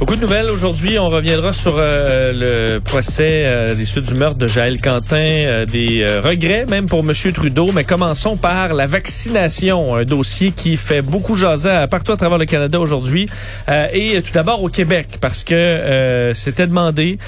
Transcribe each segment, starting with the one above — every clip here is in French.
Beaucoup de nouvelles aujourd'hui. On reviendra sur euh, le procès euh, des suites du meurtre de Jaël Quentin, euh, des regrets même pour M. Trudeau. Mais commençons par la vaccination, un dossier qui fait beaucoup jaser partout à travers le Canada aujourd'hui. et tout d'abord au Québec, parce que c'était demandé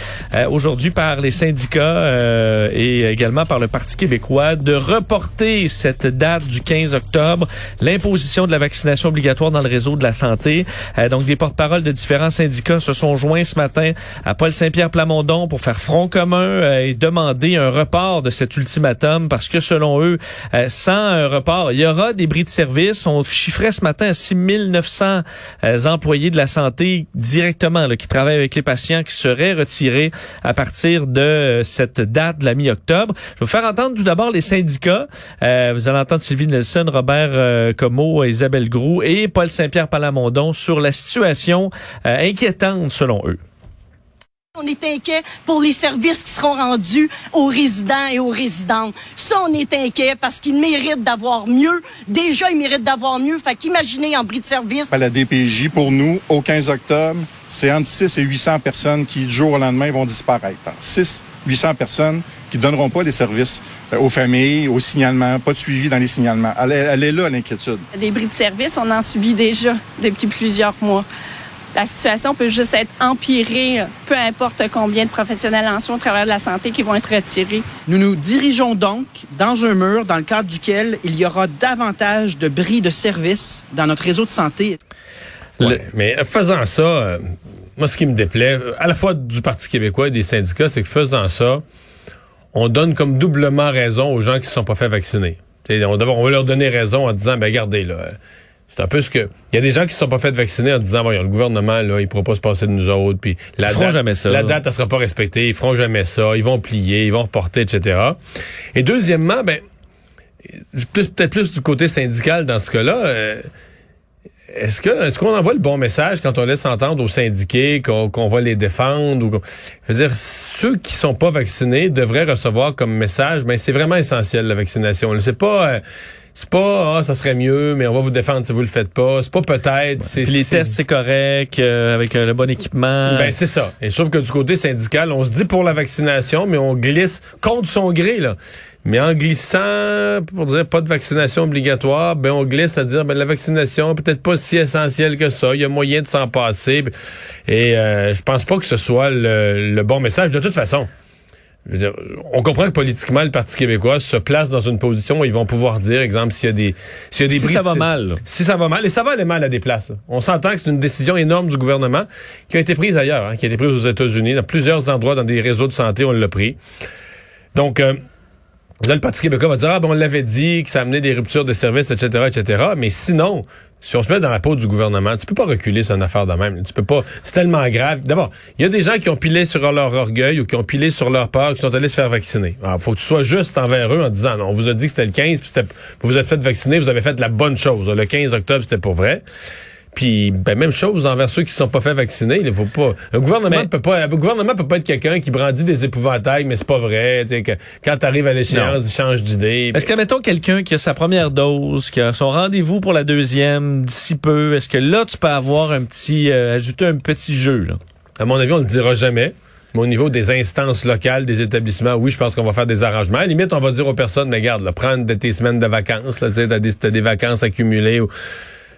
aujourd'hui par les syndicats et également par le Parti québécois de reporter cette date du 15 octobre, l'imposition de la vaccination obligatoire dans le réseau de la santé. donc des porte-paroles de différents syndicats se sont joints ce matin à Paul Saint-Pierre Plamondon pour faire front commun euh, et demander un report de cet ultimatum parce que selon eux, euh, sans un report, il y aura des bris de service. On chiffrait ce matin à 6 900 euh, employés de la santé directement là, qui travaillent avec les patients qui seraient retirés à partir de cette date de la mi-octobre. Je vais vous faire entendre tout d'abord les syndicats. vous allez entendre Sylvie Nelson, Robert Comeau, Isabelle Groux et Paul Saint-Pierre Plamondon sur la situation inquiétante selon eux. On est inquiet pour les services qui seront rendus aux résidents et aux résidentes. Ça, on est inquiet parce qu'ils méritent d'avoir mieux. Déjà, ils méritent d'avoir mieux. Fait qu'imaginez en bris de service. À la DPJ, pour nous, au 15 octobre, c'est entre 6 et 800 personnes qui, du jour au lendemain, vont disparaître. 6 800 personnes qui donneront pas les services euh, aux familles, au signalement, pas de suivi dans les signalements. Elle est, elle est là, l'inquiétude. Des bris de service, on en subit déjà depuis plusieurs mois la situation peut juste être empirée, peu importe combien de professionnels en soins au travers de la santé qui vont être retirés. Nous nous dirigeons donc dans un mur dans le cadre duquel il y aura davantage de bris de services dans notre réseau de santé. mais faisant ça, euh, moi, ce qui me déplaît, à la fois du Parti québécois et des syndicats, c'est que faisant ça, on donne comme doublement raison aux gens qui ne sont pas fait vacciner. on, on va leur donner raison en disant, ben regardez, là, c'est un peu ce que. Il y a des gens qui se sont pas fait vacciner en disant, voyons, le gouvernement, là, il pourra pas se passer de nous autres. Puis la ils feront jamais ça. La date, elle sera pas respectée. Ils feront jamais ça. Ils vont plier, ils vont reporter, etc. Et deuxièmement, ben, peut-être plus du côté syndical dans ce cas-là. Euh, est-ce que est-ce qu'on envoie le bon message quand on laisse entendre aux syndiqués qu'on va les défendre ou je veux dire ceux qui sont pas vaccinés devraient recevoir comme message mais c'est vraiment essentiel la vaccination. C'est pas euh, c'est pas ah ça serait mieux mais on va vous défendre si vous le faites pas. C'est pas peut-être c'est les tests c'est correct euh, avec euh, le bon équipement. Ben c'est ça. Et sauf que du côté syndical on se dit pour la vaccination mais on glisse contre son gré là. Mais en glissant pour dire pas de vaccination obligatoire ben on glisse à dire ben la vaccination peut-être pas si essentielle que ça. Il y a moyen de s'en passer. Et euh, je pense pas que ce soit le bon message de toute façon on comprend que politiquement, le Parti québécois se place dans une position où ils vont pouvoir dire, exemple, s'il y a des, s'il y a des si ça va mal. Si ça va mal. Et ça va aller mal à des places. On s'entend que c'est une décision énorme du gouvernement qui a été prise ailleurs, hein, qui a été prise aux États-Unis, dans plusieurs endroits, dans des réseaux de santé, on l'a pris. Donc, euh, Là, le Parti québécois va dire, ah, bon, on l'avait dit, que ça amenait des ruptures de services, etc., etc. Mais sinon, si on se met dans la peau du gouvernement, tu peux pas reculer sur une affaire de même. Tu peux pas. C'est tellement grave. D'abord, il y a des gens qui ont pilé sur leur orgueil ou qui ont pilé sur leur peur, qui sont allés se faire vacciner. Il faut que tu sois juste envers eux en disant, non, on vous a dit que c'était le 15, puis vous vous êtes fait vacciner, vous avez fait la bonne chose. Le 15 octobre, c'était pour vrai. Puis ben, même chose envers ceux qui ne sont pas fait vacciner. Il faut pas. Un gouvernement peut pas. Le gouvernement peut pas être quelqu'un qui brandit des épouvantails, mais c'est pas vrai. Que, quand tu arrives à l'échéance, il change d'idée. Est-ce que mettons quelqu'un qui a sa première dose, qui a son rendez-vous pour la deuxième d'ici peu, est-ce que là tu peux avoir un petit euh, ajouter un petit jeu là? À mon avis, on le dira jamais. Mais au niveau des instances locales, des établissements, oui, je pense qu'on va faire des arrangements. À limite, on va dire aux personnes, mais garde, là, prendre de tes semaines de vacances, là, tu sais, t'as des, des vacances accumulées ou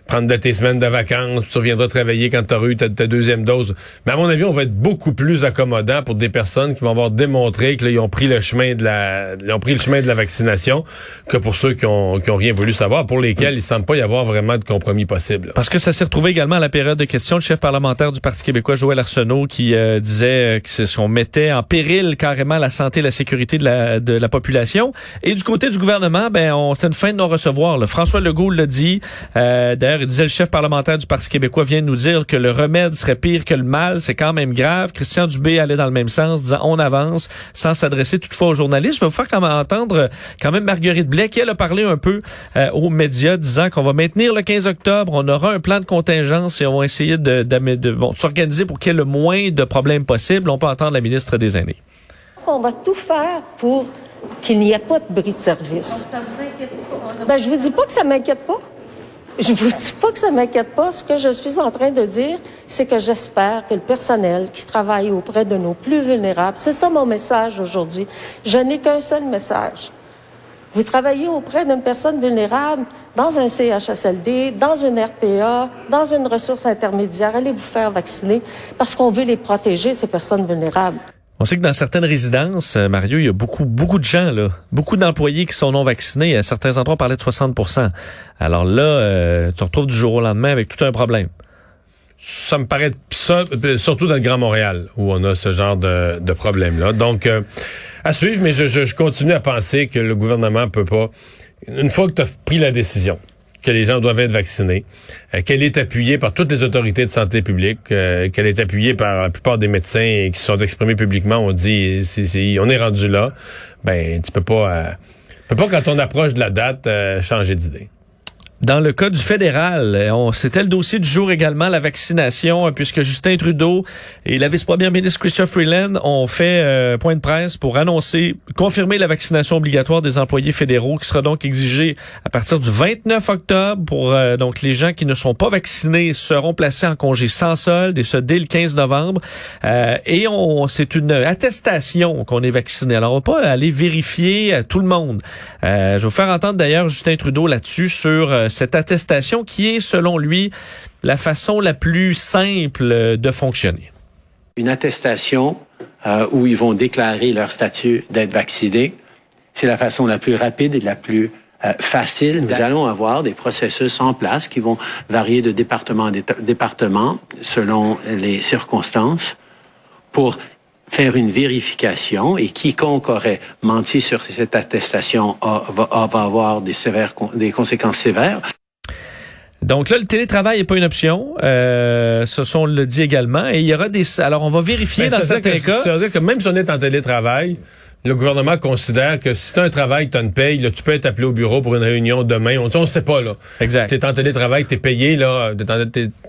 prendre de tes semaines de vacances, puis tu reviendras travailler quand tu auras eu ta, deuxième dose. Mais à mon avis, on va être beaucoup plus accommodant pour des personnes qui vont avoir démontré qu'ils ont pris le chemin de la ils ont pris le chemin de la vaccination que pour ceux qui ont, qui ont rien voulu savoir, pour lesquels il semble pas y avoir vraiment de compromis possible. Parce que ça s'est retrouvé également à la période de questions, le chef parlementaire du Parti québécois, Joël Arsenault, qui euh, disait que qu'on mettait en péril carrément la santé et la sécurité de la, de la population. Et du côté du gouvernement, ben on c'était une fin de non-recevoir. François Legault l'a dit. Euh, D'ailleurs, il disait le chef parlementaire du Parti québécois vient de nous dire que le remède serait pire que le mal. C'est quand même grave. Christian Dubé allait dans le même sens, disant on avance, sans s'adresser toutefois aux journalistes. Je vais vous faire quand même entendre quand même Marguerite Blais, qui elle a parlé un peu euh, aux médias, disant qu'on va maintenir le 15 octobre, on aura un plan de contingence et on va essayer de, de, de bon, s'organiser pour qu'il y ait le moins de problèmes possible. On peut entendre la ministre des Aînés. On va tout faire pour qu'il n'y ait pas de bris de service. Ben, je vous dis pas que ça m'inquiète pas. Je vous dis pas que ça m'inquiète pas. Ce que je suis en train de dire, c'est que j'espère que le personnel qui travaille auprès de nos plus vulnérables, c'est ça mon message aujourd'hui. Je n'ai qu'un seul message. Vous travaillez auprès d'une personne vulnérable dans un CHSLD, dans une RPA, dans une ressource intermédiaire. Allez vous faire vacciner parce qu'on veut les protéger, ces personnes vulnérables. On sait que dans certaines résidences, euh, Mario, il y a beaucoup, beaucoup de gens, là, beaucoup d'employés qui sont non vaccinés. À certains endroits, on parlait de 60% Alors là, euh, tu te retrouves du jour au lendemain avec tout un problème. Ça me paraît ça, euh, surtout dans le Grand Montréal, où on a ce genre de, de problème-là. Donc, à suivre, mais je, je, je, continue à penser que le gouvernement peut pas, une fois que tu as pris la décision, que les gens doivent être vaccinés, euh, qu'elle est appuyée par toutes les autorités de santé publique, euh, qu'elle est appuyée par la plupart des médecins qui sont exprimés publiquement, on dit c'est, on est rendu là, ben tu peux pas, euh, peux pas quand on approche de la date changer d'idée. Dans le cas du fédéral, c'était le dossier du jour également, la vaccination, puisque Justin Trudeau et la vice-première ministre Christian Freeland ont fait euh, point de presse pour annoncer, confirmer la vaccination obligatoire des employés fédéraux, qui sera donc exigée à partir du 29 octobre. Pour euh, donc les gens qui ne sont pas vaccinés seront placés en congé sans solde, et ce dès le 15 novembre. Euh, et on, c'est une attestation qu'on est vacciné. Alors on va pas aller vérifier tout le monde. je vais vous faire entendre d'ailleurs Justin Trudeau là-dessus sur cette attestation qui est, selon lui, la façon la plus simple de fonctionner. Une attestation euh, où ils vont déclarer leur statut d'être vaccinés, c'est la façon la plus rapide et la plus euh, facile. Nous allons avoir des processus en place qui vont varier de département à département selon les circonstances pour faire une vérification et quiconque aurait menti sur cette attestation va, avoir des, sévères, des conséquences sévères. Donc là, le télétravail n'est pas une option. Euh, ce sont le dit également. Et il y aura des. Alors, on va vérifier dans certains cas. Ça veut dire que même si on est en télétravail, le gouvernement considère que si tu as un travail, tu as une paye, là, tu peux être appelé au bureau pour une réunion demain. On ne sait pas, là. Exact. Tu es en télétravail, tu es payé, là.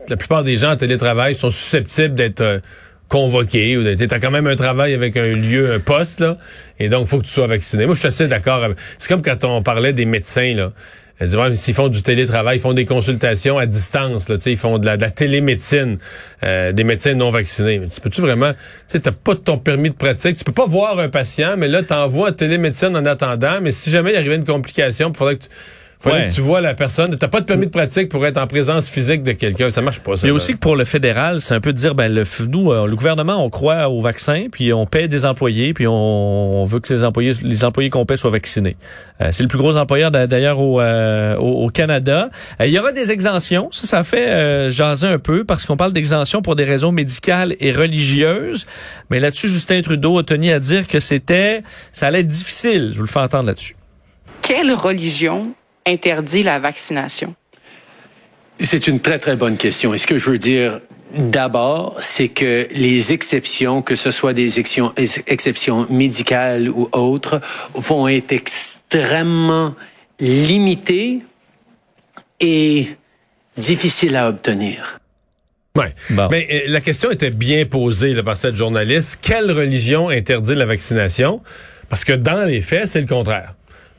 la plupart des gens en télétravail sont susceptibles d'être. Euh, convoqué ou tu quand même un travail avec un lieu, un poste, là, et donc faut que tu sois vacciné. Moi, je suis assez d'accord. C'est comme quand on parlait des médecins, là. S'ils font du télétravail, ils font des consultations à distance, là, ils font de la, de la télémédecine, euh, des médecins non vaccinés. Mais tu peux-tu vraiment, tu n'as pas ton permis de pratique, tu peux pas voir un patient, mais là, tu envoies à télémédecine en attendant, mais si jamais il arrivait une complication, il faudrait que tu Fallait que tu vois la personne. T'as pas de permis de pratique pour être en présence physique de quelqu'un. Ça marche pas, ça. Il y a aussi que pour le fédéral, c'est un peu de dire, ben, le, nous, euh, le gouvernement, on croit au vaccin, puis on paie des employés, puis on, veut que ces employés, les employés qu'on paie soient vaccinés. Euh, c'est le plus gros employeur d'ailleurs au, euh, au, Canada. il y aura des exemptions. Ça, ça fait jaser un peu parce qu'on parle d'exemptions pour des raisons médicales et religieuses. Mais là-dessus, Justin Trudeau a tenu à dire que c'était, ça allait être difficile. Je vous le fais entendre là-dessus. Quelle religion interdit la vaccination? C'est une très, très bonne question. Et ce que je veux dire d'abord, c'est que les exceptions, que ce soit des exceptions, exceptions médicales ou autres, vont être extrêmement limitées et difficiles à obtenir. Ouais. Mais euh, la question était bien posée par cette journaliste. Quelle religion interdit la vaccination? Parce que dans les faits, c'est le contraire.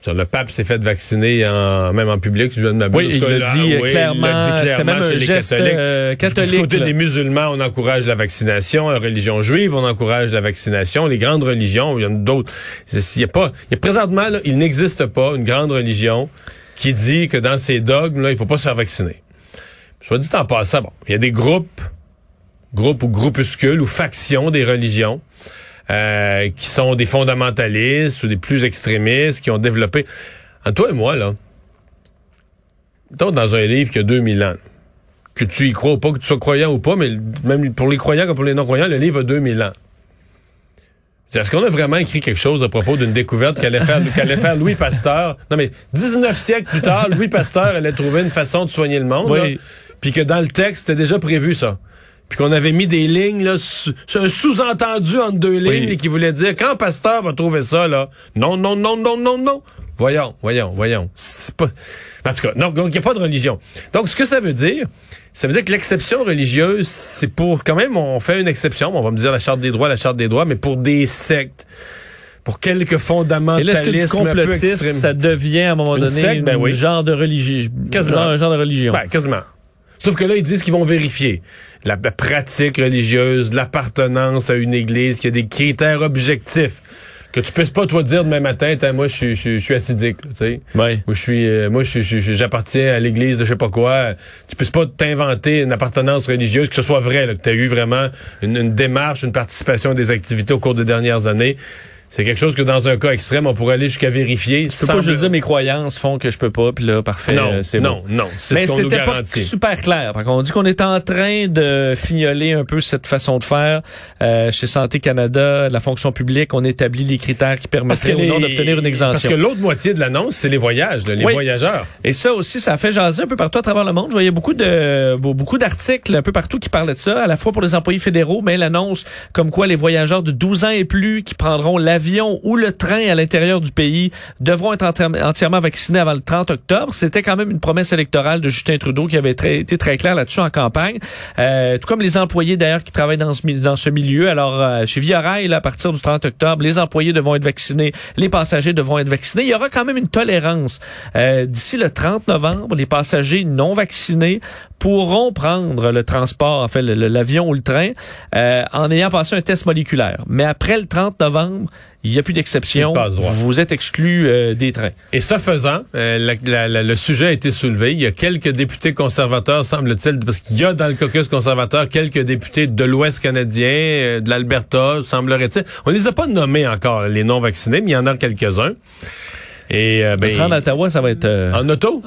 Le pape s'est fait vacciner en, même en public, je Oui, il l'a dit, oui, clairement. C'était même un geste euh, catholique. Du côté des musulmans, on encourage la vaccination. La religion juive, on encourage la vaccination. Les grandes religions, il y en a d'autres. Il y a pas, il y a présentement, il n'existe pas une grande religion qui dit que dans ces dogmes, là, il faut pas se faire vacciner. Soit dit en passant, bon, il y a des groupes, groupes ou groupuscules ou factions des religions euh, qui sont des fondamentalistes ou des plus extrémistes, qui ont développé... En toi et moi, là, dans un livre qui a 2000 ans, que tu y crois ou pas, que tu sois croyant ou pas, mais même pour les croyants comme pour les non-croyants, le livre a 2000 ans. Est-ce qu'on a vraiment écrit quelque chose à propos d'une découverte qu'allait faire, faire Louis Pasteur? Non, mais 19 siècles plus tard, Louis Pasteur allait trouver une façon de soigner le monde. Oui. Puis que dans le texte, c'était déjà prévu ça. Puis qu'on avait mis des lignes, là, un sous-entendu entre deux lignes Oui. qui voulait dire quand Pasteur va trouver ça, là, non, non, non, non, non, non. Voyons, voyons, voyons. C'est pas. En tout cas, non, donc il n'y a pas de religion. Donc, ce que ça veut dire, ça veut dire que l'exception religieuse, c'est pour quand même, on fait une exception, on va me dire la charte des droits, la charte des droits, mais pour des sectes, pour quelques Et fondamentalismes là, est-ce que complotisme, ça devient à un moment Une donné secte, ben oui. genre de religion, Quasiment. un genre de religion. Ben, quasiment. Sauf que là, ils disent qu'ils vont vérifier la, pratique religieuse, l'appartenance à une église, qu'il y a des critères objectifs. Que tu puisses pas, toi, dire demain matin, moi, je suis, je suis- là, tu sais. Ouais. Ou je suis, euh, moi, je suis- je suis- j'appartiens à l'église de je sais pas quoi. Tu puisses pas t'inventer une appartenance religieuse, que ce soit vrai, là, que tu as eu vraiment une, une démarche, une participation à des activités au cours des dernières années. C'est quelque chose que dans un cas extrême, on pourrait aller jusqu'à vérifier. Je peux pas juste dire mes croyances font que je peux pas, puis là, parfait, Non, euh, c'est non, bon. non, c'est Mais ce qu'on nous c'était pas garantit. super clair. Par contre, on dit qu'on est en train de fignoler un peu cette façon de faire. Euh, chez Santé Canada, la fonction publique, on établit les critères qui permettraient ou non d'obtenir une exemption. Parce que l'autre moitié de l'annonce, c'est les voyages, les Oui. voyageurs. Et ça aussi, ça a fait jaser un peu partout à travers le monde. Je voyais beaucoup de be- beaucoup d'articles un peu partout qui parlaient de ça, à la fois pour les employés fédéraux, mais l'annonce comme quoi les voyageurs de 12 ans et plus qui prendront l'avion ou le train à l'intérieur du pays devront être entièrement- vaccinés avant le 30 octobre. C'était quand même une promesse électorale de Justin Trudeau qui avait été très clair là-dessus en campagne. Euh, tout comme les employés d'ailleurs qui travaillent dans ce, dans ce milieu. Alors, euh, chez Via Rail, à partir du 30 octobre, les employés devront être vaccinés, les passagers devront être vaccinés. Il y aura quand même une tolérance. Euh, D'ici le 30 novembre, les passagers non vaccinés pourront prendre le transport, en fait, l'avion ou le train, euh, en ayant passé un test moléculaire. Mais après le 30 novembre, il n'y a plus d'exception. Vous êtes exclu euh, des trains. Et ce faisant, euh, la- la- la- le sujet a été soulevé. Il y a quelques députés conservateurs, semble-t-il, parce qu'il y a dans le caucus conservateur quelques députés de l'Ouest canadien, euh, de l'Alberta, semblerait-il. On les a pas nommés encore, les non-vaccinés, mais il y en a quelques-uns. Et ben, se rendre à Ottawa, ça va être... en auto?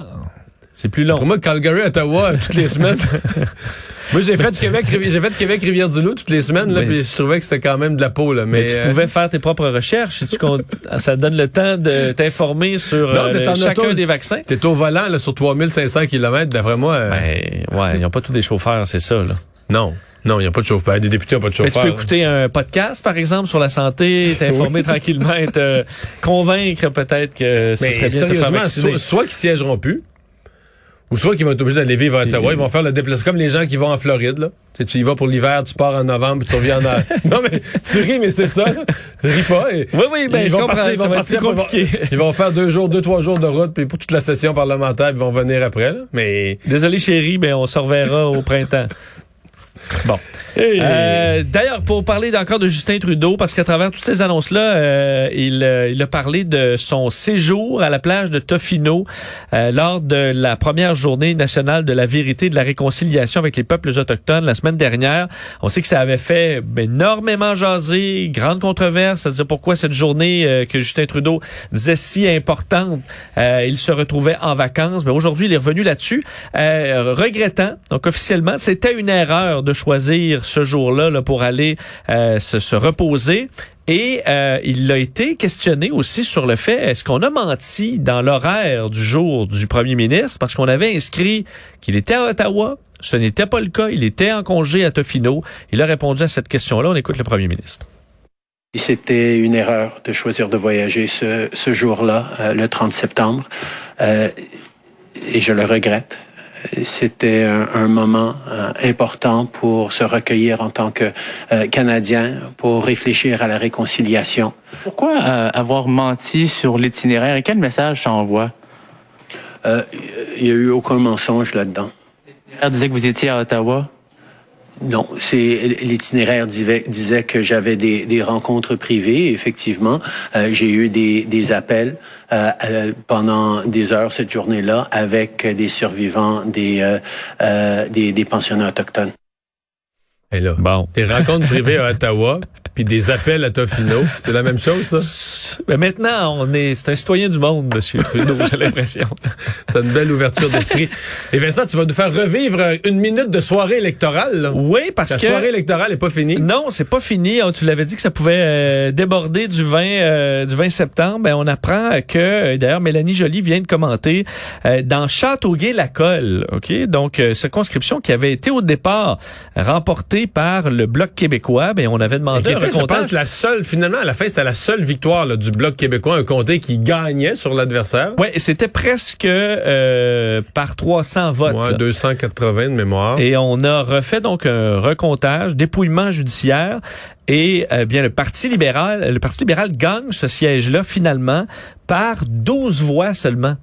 C'est plus long. Pour moi, Calgary, Ottawa, toutes les semaines. moi, j'ai fait Québec, j'ai fait Québec, Rivière-du-Loup toutes les semaines, là, Mais puis je trouvais que c'était quand même de la peau, là. Mais, Mais tu euh, pouvais faire tes propres recherches. Tu comptes- ça donne le temps de t'informer sur Non, euh, t'es en chacun auto. des vaccins? T'es au volant, là, sur 3500 km, d'après moi. euh, Ben, ouais, ils n'ont pas tous des chauffeurs, c'est ça. Là. Non. Non, il n'y a pas de chauffeur. Des députés n'ont pas de Mais chauffeur. tu peux écouter un podcast, par exemple, sur la santé, t'informer tranquillement, te convaincre peut-être que ce Mais serait bien de te faire vacciner. soit, soit qu'ils siégeront plus, ou soit qu'ils vont être obligés d'aller vivre à Ottawa. Ils vont faire le déplacement. comme les gens qui vont en Floride, là. Tu, sais, tu y vas pour l'hiver, tu pars en novembre, puis tu reviens en... non, mais tu ris, mais c'est ça. Ris pas. et- Oui, oui, ben, ils je vont comprends, partir, ils vont partir, plus ils vont- compliqué. Ils vont faire deux jours, deux, trois jours de route, puis pour toute la session parlementaire, ils vont venir après, là. Mais... Désolé, chérie, mais on se reverra au printemps. Bon. Euh, D'ailleurs, pour parler encore de Justin Trudeau, parce qu'à travers toutes ces annonces-là, euh, il, euh, il a parlé de son séjour à la plage de Tofino lors de la première journée nationale de la vérité et de la réconciliation avec les peuples autochtones la semaine dernière. On sait que ça avait fait énormément jaser, grande controverse, c'est-à-dire pourquoi cette journée que Justin Trudeau disait si importante, il se retrouvait en vacances. Mais aujourd'hui, il est revenu là-dessus, regrettant, donc officiellement, c'était une erreur de choisir ce jour-là là, pour aller euh, se, se reposer. Et euh, il a été questionné aussi sur le fait, est-ce qu'on a menti dans l'horaire du jour du premier ministre? Parce qu'on avait inscrit qu'il était à Ottawa. Ce n'était pas le cas. Il était en congé à Tofino. Il a répondu à cette question-là. On écoute le premier ministre. C'était une erreur de choisir de voyager ce, jour-là, euh, le 30 septembre, et je le regrette. C'était un, un moment euh, important pour se recueillir en tant que euh, Canadien, pour réfléchir à la réconciliation. Pourquoi euh, avoir menti sur l'itinéraire? Et quel message ça envoie? Euh, Il n'y a eu aucun mensonge là-dedans. Elle disait que vous étiez à Ottawa. Non, c'est l'itinéraire disait, que j'avais des, rencontres privées. Effectivement, euh, j'ai eu des, appels euh, euh, pendant des heures cette journée-là avec des survivants des, euh, des, des pensionnats autochtones. Et là, Bon. des rencontres privées à Ottawa, puis des appels à Tofino, c'est la même chose, ça? Mais maintenant, on est, c'est un citoyen du monde, Monsieur Trudeau, j'ai l'impression. T'as une belle ouverture d'esprit. Et Vincent, tu vas nous faire revivre une minute de soirée électorale, là. Oui, parce La que soirée électorale est pas finie. non, c'est pas fini. Oh, Tu l'avais dit que ça pouvait euh, déborder du 20 euh, du 20 septembre. Ben, on apprend que euh, d'ailleurs Mélanie Joly vient de commenter euh, dans Châteauguay-la-Colle, OK? Donc euh, circonscription qui avait été au départ remportée par le Bloc québécois, ben on avait demandé qui un était, je pense, la seule, finalement, à la fin, c'était la seule victoire là, du Bloc québécois, un comté qui gagnait sur l'adversaire. Ouais, c'était presque euh, par 300 votes. Ouais, 280 de mémoire. Et on a refait donc un recomptage, dépouillement judiciaire. Et euh, bien le Parti libéral, le Parti libéral gagne ce siège-là finalement par 12 voix seulement.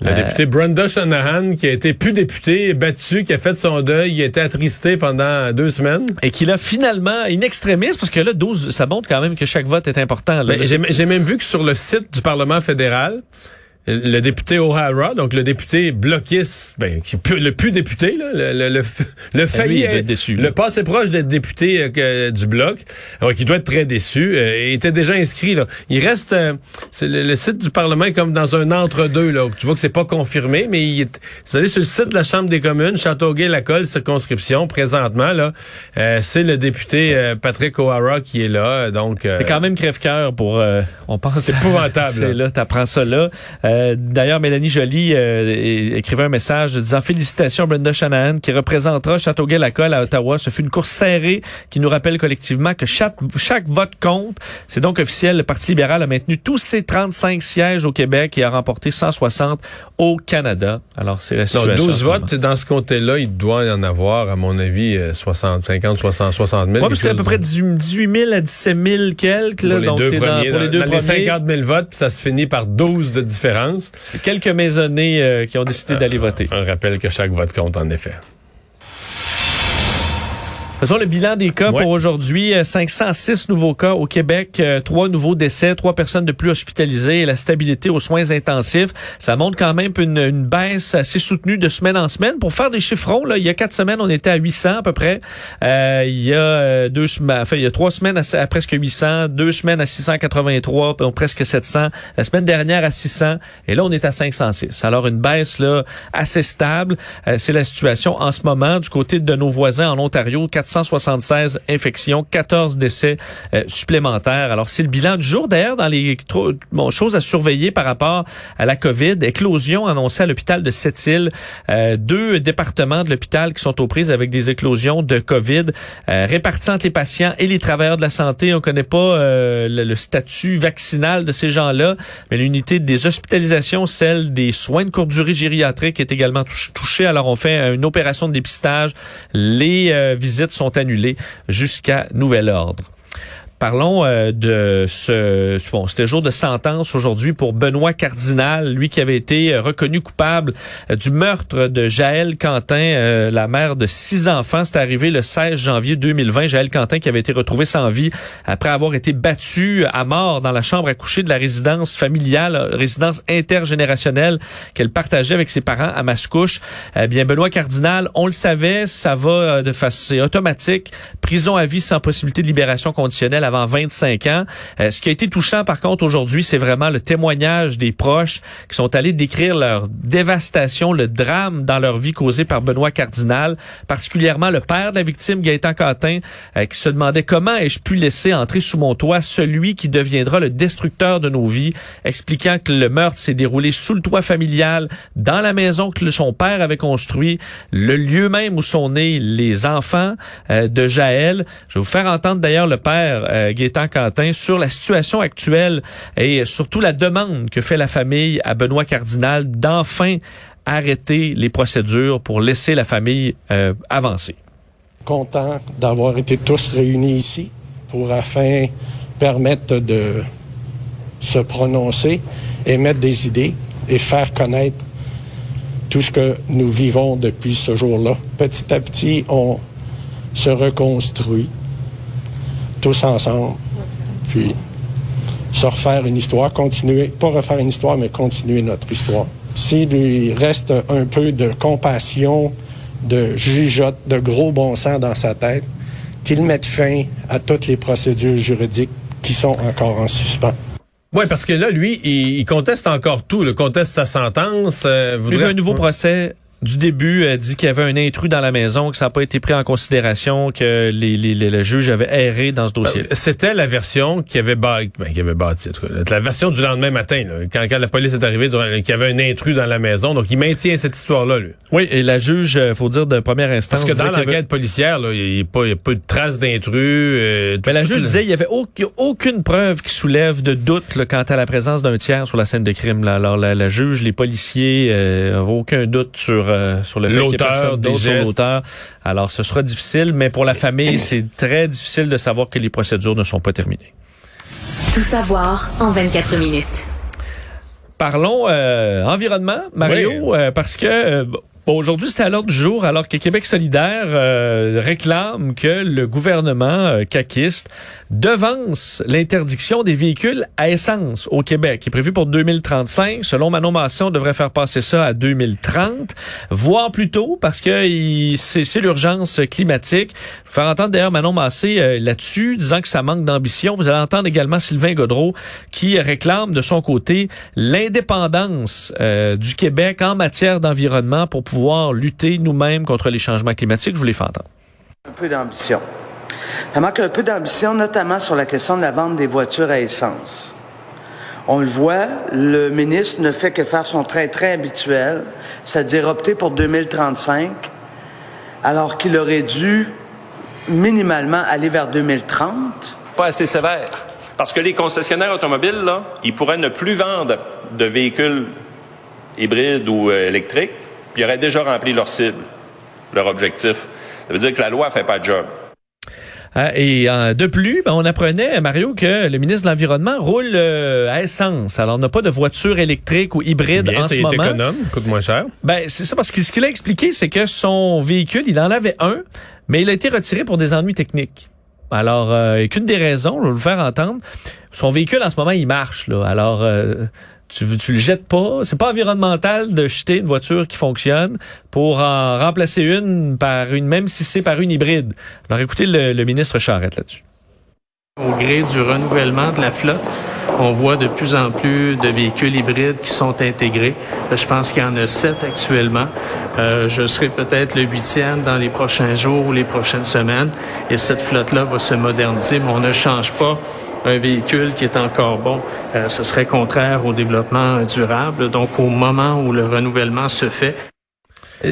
Le Euh, député Brenda Shanahan, qui a été plus député, battu, qui a fait son deuil, il a été attristé pendant deux semaines. Et qu'il a finalement, in extremis, parce que là, 12, ça montre quand même que chaque vote est important. là. Ben, j'ai même vu que sur le site du Parlement fédéral, le député O'Hara, donc le député bloquiste, ben, qui, le plus député, là, le, le, le, le failli, lui, être- être déçu, le passé proche d'être député euh, du bloc, alors, qui doit être très déçu, euh, il était déjà inscrit. Là. Il reste, euh, c'est le, le site du Parlement est comme dans un entre-deux. Là, tu vois que c'est pas confirmé, mais il est, vous allez sur le site de la Chambre des communes, Châteauguay-Lacolle, circonscription, présentement, là, euh, c'est le député euh, Patrick O'Hara qui est là. Donc, euh, C'est quand même crève-cœur pour, euh, on pense. C'est épouvantable, C'est là. là, t'apprends ça là. Euh, D'ailleurs, Mélanie Joly euh, écrivait un message disant félicitations à Brenda Shanahan qui représentera Châteauguay-Lacolle à Ottawa. Ce fut une course serrée qui nous rappelle collectivement que chaque, chaque vote compte. C'est donc officiel. Le Parti libéral a maintenu tous ses 35 sièges au Québec et a remporté 160 au Canada. Alors, c'est la situation. en 12 ce moment. votes, dans ce comté-là, il doit y en avoir, à mon avis, euh, 60, 50, 60, 60 000. Ouais, parce que quelque c'était à peu près de- 18 18 000 à 17 000 quelques. Là, pour les donc deux dans- pour les deux dans les premiers. 50 000 votes, puis ça se finit par 12 de différence. Quelques maisonnées euh, qui ont décidé d'aller voter. Un rappel que chaque vote compte, en effet. Faisons le bilan des cas Ouais. pour aujourd'hui. Euh, 506 nouveaux cas au Québec, euh, trois nouveaux décès, trois personnes de plus hospitalisées et la stabilité aux soins intensifs. Ça montre quand même une, une baisse assez soutenue de semaine en semaine. Pour faire des chiffrons, là, il y a quatre semaines, on était à 800 à peu près. Euh, il y a euh, deux semaines, enfin, il y a trois semaines à, à presque 800, deux semaines à 683, donc presque 700. La semaine dernière à 600 et là on est à 506. Alors une baisse là assez stable. Euh, C'est la situation en ce moment du côté de nos voisins en Ontario. 476 infections, 14 décès euh, supplémentaires. Alors, c'est le bilan du jour. D'ailleurs, dans les choses à surveiller par rapport à la COVID, éclosion annoncée à l'hôpital de Sept-Îles. Euh, deux départements de l'hôpital qui sont aux prises avec des éclosions de COVID euh, réparties entre les patients et les travailleurs de la santé. On connaît pas euh, le, statut vaccinal de ces gens-là, mais l'unité des hospitalisations, celle des soins de courte durée gériatrique est également touch- touchée. Alors, on fait une opération de dépistage. Les visites sont annulées jusqu'à nouvel ordre. Parlons euh, de ce bon, c'était jour de sentence aujourd'hui pour Benoît Cardinal, lui qui avait été euh, reconnu coupable euh, du meurtre de Jaël Quentin, euh, la mère de six enfants. C'est arrivé le 16 janvier 2020. Jaël Quentin qui avait été retrouvé sans vie après avoir été battu à mort dans la chambre à coucher de la résidence familiale, résidence intergénérationnelle qu'elle partageait avec ses parents à Mascouche. Eh bien, Benoît Cardinal, on le savait, ça va de façon automatique, prison à vie sans possibilité de libération conditionnelle avant 25 ans. Euh, ce qui a été touchant, par contre, aujourd'hui, c'est vraiment le témoignage des proches qui sont allés décrire leur dévastation, le drame dans leur vie causé par Benoît Cardinal, particulièrement le père de la victime, Gaëtan Quentin, euh, qui se demandait comment ai-je pu laisser entrer sous mon toit celui qui deviendra le destructeur de nos vies, expliquant que le meurtre s'est déroulé sous le toit familial, dans la maison que son père avait construit, le lieu même où sont nés les enfants euh, de Jaël. Je vais vous faire entendre d'ailleurs le père euh, Quentin sur la situation actuelle et surtout la demande que fait la famille à Benoît Cardinal d'enfin arrêter les procédures pour laisser la famille euh, avancer. content d'avoir été tous réunis ici pour afin permettre de se prononcer, émettre des idées et faire connaître tout ce que nous vivons depuis ce jour-là. Petit à petit, on se reconstruit tous ensemble, puis se refaire une histoire, continuer, pas refaire une histoire, mais continuer notre histoire. S'il lui reste un peu de compassion, de jugeote, de gros bon sens dans sa tête, qu'il mette fin à toutes les procédures juridiques qui sont encore en suspens. Oui, parce que là, lui, il, il conteste encore tout. Il conteste sa sentence. euh, Il voudrait- veut un nouveau procès. Du début, euh, dit qu'il y avait un intrus dans la maison, que ça n'a pas été pris en considération, que les, les- les- le juge avait erré dans ce dossier. Euh, C'était la version qui avait, bâti, ben, qui avait bâti, la version du lendemain matin, là, quand, quand la police est arrivée, qu'il y avait un intrus dans la maison. Donc, il maintient cette histoire-là, lui. Oui, et la juge, euh, faut dire de première instance. Parce que dans avait- l'enquête policière, là, il n'y a, pas- a de traces d'intrus. euh, Mais la juge disait qu'il n'y avait aucun- aucune preuve qui soulève de doute là, quant à la présence d'un tiers sur la scène de crime. là. Alors la, la juge, les policiers euh, n'avaient aucun doute sur, euh, sur le fait qu'il y a L'auteur personne des d'autre sur l'auteur. Alors ce sera difficile, mais pour la famille, c'est très difficile de savoir que les procédures ne sont pas terminées. Tout savoir en 24 minutes. Parlons euh, environnement, Mario, euh, parce que euh, bon, aujourd'hui c'était à l'ordre du jour, alors que Québec solidaire euh, réclame que le gouvernement euh, caquiste devance l'interdiction des véhicules à essence au Québec, qui est prévu pour 2035. Selon Manon Masson, on devrait faire passer ça à 2030, voire plus tôt, parce que c'est c'est l'urgence climatique. Je vais faire entendre d'ailleurs Manon Massé euh, là-dessus, disant que ça manque d'ambition. Vous allez entendre également Sylvain Godreau, qui réclame de son côté l'indépendance euh, du Québec en matière d'environnement pour pouvoir lutter nous-mêmes contre les changements climatiques. Je vous les fais entendre. Un peu d'ambition. Ça manque un peu d'ambition, notamment sur la question de la vente des voitures à essence. On le voit, le ministre ne fait que faire son train très habituel, c'est-à-dire opter pour 2035, alors qu'il aurait dû minimalement aller vers 2030. pas assez sévère. Parce que les concessionnaires automobiles, là, ils pourraient ne plus vendre de véhicules hybrides ou euh, électriques, puis ils auraient déjà rempli leur cible, leur objectif. Ça veut dire que la loi fait pas de job. Ah, et euh, de plus, ben, on apprenait, Mario, que le ministre de l'Environnement roule euh, à essence. Alors, on n'a pas de voiture électrique ou hybride Bien, en c'est ce moment. économe, coûte moins cher. Ben, c'est ça, parce que ce qu'il a expliqué, c'est que son véhicule, il en avait un, mais il a été retiré pour des ennuis techniques. Alors, euh, qu'une des raisons, je vais vous faire entendre, son véhicule en ce moment, il marche. Là. Alors, euh, tu, tu le jettes pas. C'est pas environnemental de jeter une voiture qui fonctionne pour en remplacer une par une, même si c'est par une hybride. Alors, écoutez le, le ministre Charette là-dessus. Au gré du renouvellement de la flotte, on voit de plus en plus de véhicules hybrides qui sont intégrés. Euh, Je pense qu'il y en a sept actuellement. Euh, je serai peut-être le huitième dans les prochains jours ou les prochaines semaines. Et cette flotte-là va se moderniser, mais on ne change pas un véhicule qui est encore bon. Euh, ce serait contraire au développement durable. Donc, au moment où le renouvellement se fait,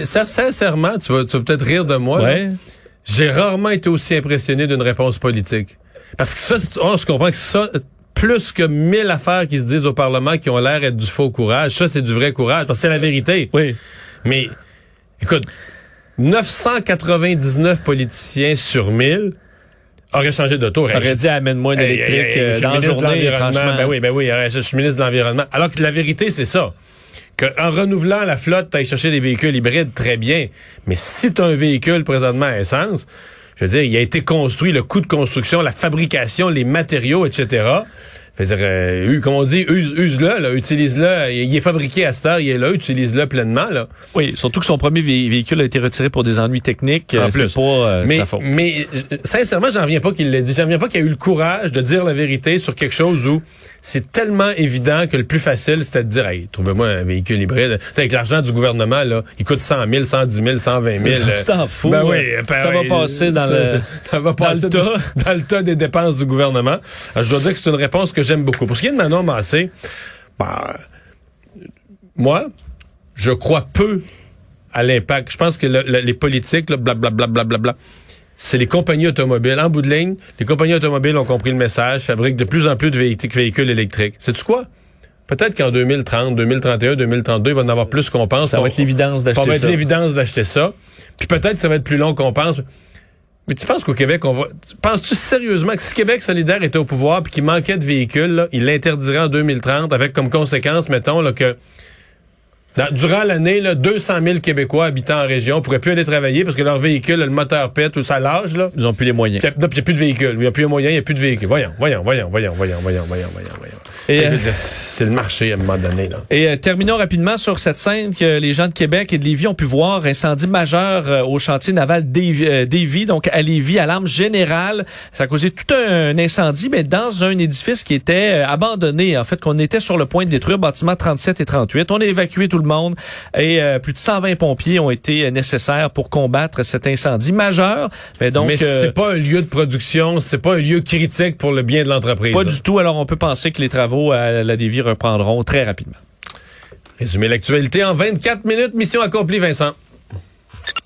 Sincèrement, tu vas, tu vas peut-être rire de moi. J'ai rarement été aussi impressionné d'une réponse politique. Parce que ça, c'est- on se comprend que ça, plus que mille affaires qui se disent au Parlement qui ont l'air d'être du faux courage, ça, c'est du vrai courage, parce que c'est la vérité. Oui. Mais, écoute, 999 politiciens sur 1000 auraient changé d'auto. Aurait dit, amène-moi une Hey, hey, électrique hey, euh, dans la de journée, franchement. Ben oui, ben oui, je suis ministre de l'Environnement. Alors que la vérité, c'est ça. Que en renouvelant la flotte, tu chercher des véhicules hybrides, très bien. Mais si tu as un véhicule présentement à essence, je veux dire, il a été construit, le coût de construction, la fabrication, les matériaux, etc. Je veux dire, euh, comme on dit, use, use-le, là, utilise-le. Il est fabriqué à cette heure, il est là, utilise-le pleinement. Là. Oui, surtout que son premier vé- véhicule a été retiré pour des ennuis techniques. En Euh, C'est plus. pas euh, de mais, sa faute. mais sincèrement, j'en reviens pas qu'il l'ait dit. J'en reviens pas qu'il a eu le courage de dire la vérité sur quelque chose où c'est tellement évident que le plus facile, c'était de dire, hey, trouvez-moi un véhicule hybride. C'est avec l'argent du gouvernement, là, il coûte 100 000, 110 000, 120 000. Tu t'en fous, Ben oui, ben Ça va oui, passer dans ça- le- ça va dans passer le tas. dans le tas des dépenses du gouvernement. Alors, je dois dire que c'est une réponse que j'aime beaucoup. Pour ce qui est de Manon Massé, ben, moi, je crois peu à l'impact. Je pense que le- le- les politiques, blablabla, blablabla, c'est les compagnies automobiles. En bout de ligne, les compagnies automobiles ont compris le message, fabriquent de plus en plus de véhicules, électriques. Sais-tu quoi? Peut-être qu'en 2030, 2031, 2032, il va en avoir plus qu'on pense. Ça va être l'évidence d'acheter Ça va être ça. l'évidence d'acheter ça. Puis peut-être que ça va être plus long qu'on pense. Mais tu penses qu'au Québec, on va. Penses-tu sérieusement que si Québec solidaire était au pouvoir puis qu'il manquait de véhicules, là, il l'interdirait en 2030 avec comme conséquence, mettons, là, que dans- durant l'année, là, 200 000 Québécois habitant en région pourraient plus aller travailler parce que leur véhicule, le moteur pète ou ça lâche, là. Ils ont plus les moyens. Il n'y a plus de véhicules. Il n'y a plus de moyens, il n'y a plus de véhicules. Voyons, voyons, voyons, voyons, voyons, voyons, voyons, voyons, voyons. Et, euh, c'est le marché à un moment donné. Là. Et euh, terminons rapidement sur cette scène que les gens de Québec et de Lévis ont pu voir. Incendie majeur euh, au chantier naval euh, d'Évis, donc à Lévis, alarme générale. Ça a causé tout un incendie, mais dans un édifice qui était abandonné, en fait, qu'on était sur le point de détruire, bâtiment 37 et 38. On a évacué tout le monde et plus de 120 pompiers ont été nécessaires pour combattre cet incendie majeur. Mais donc, Mais c'est pas un lieu de production, c'est pas un lieu critique pour le bien de l'entreprise. pas là. du tout. Alors, on peut penser que les travaux à la Lévis reprendront très rapidement. Résumer l'actualité en 24 minutes. Mission accomplie, Vincent.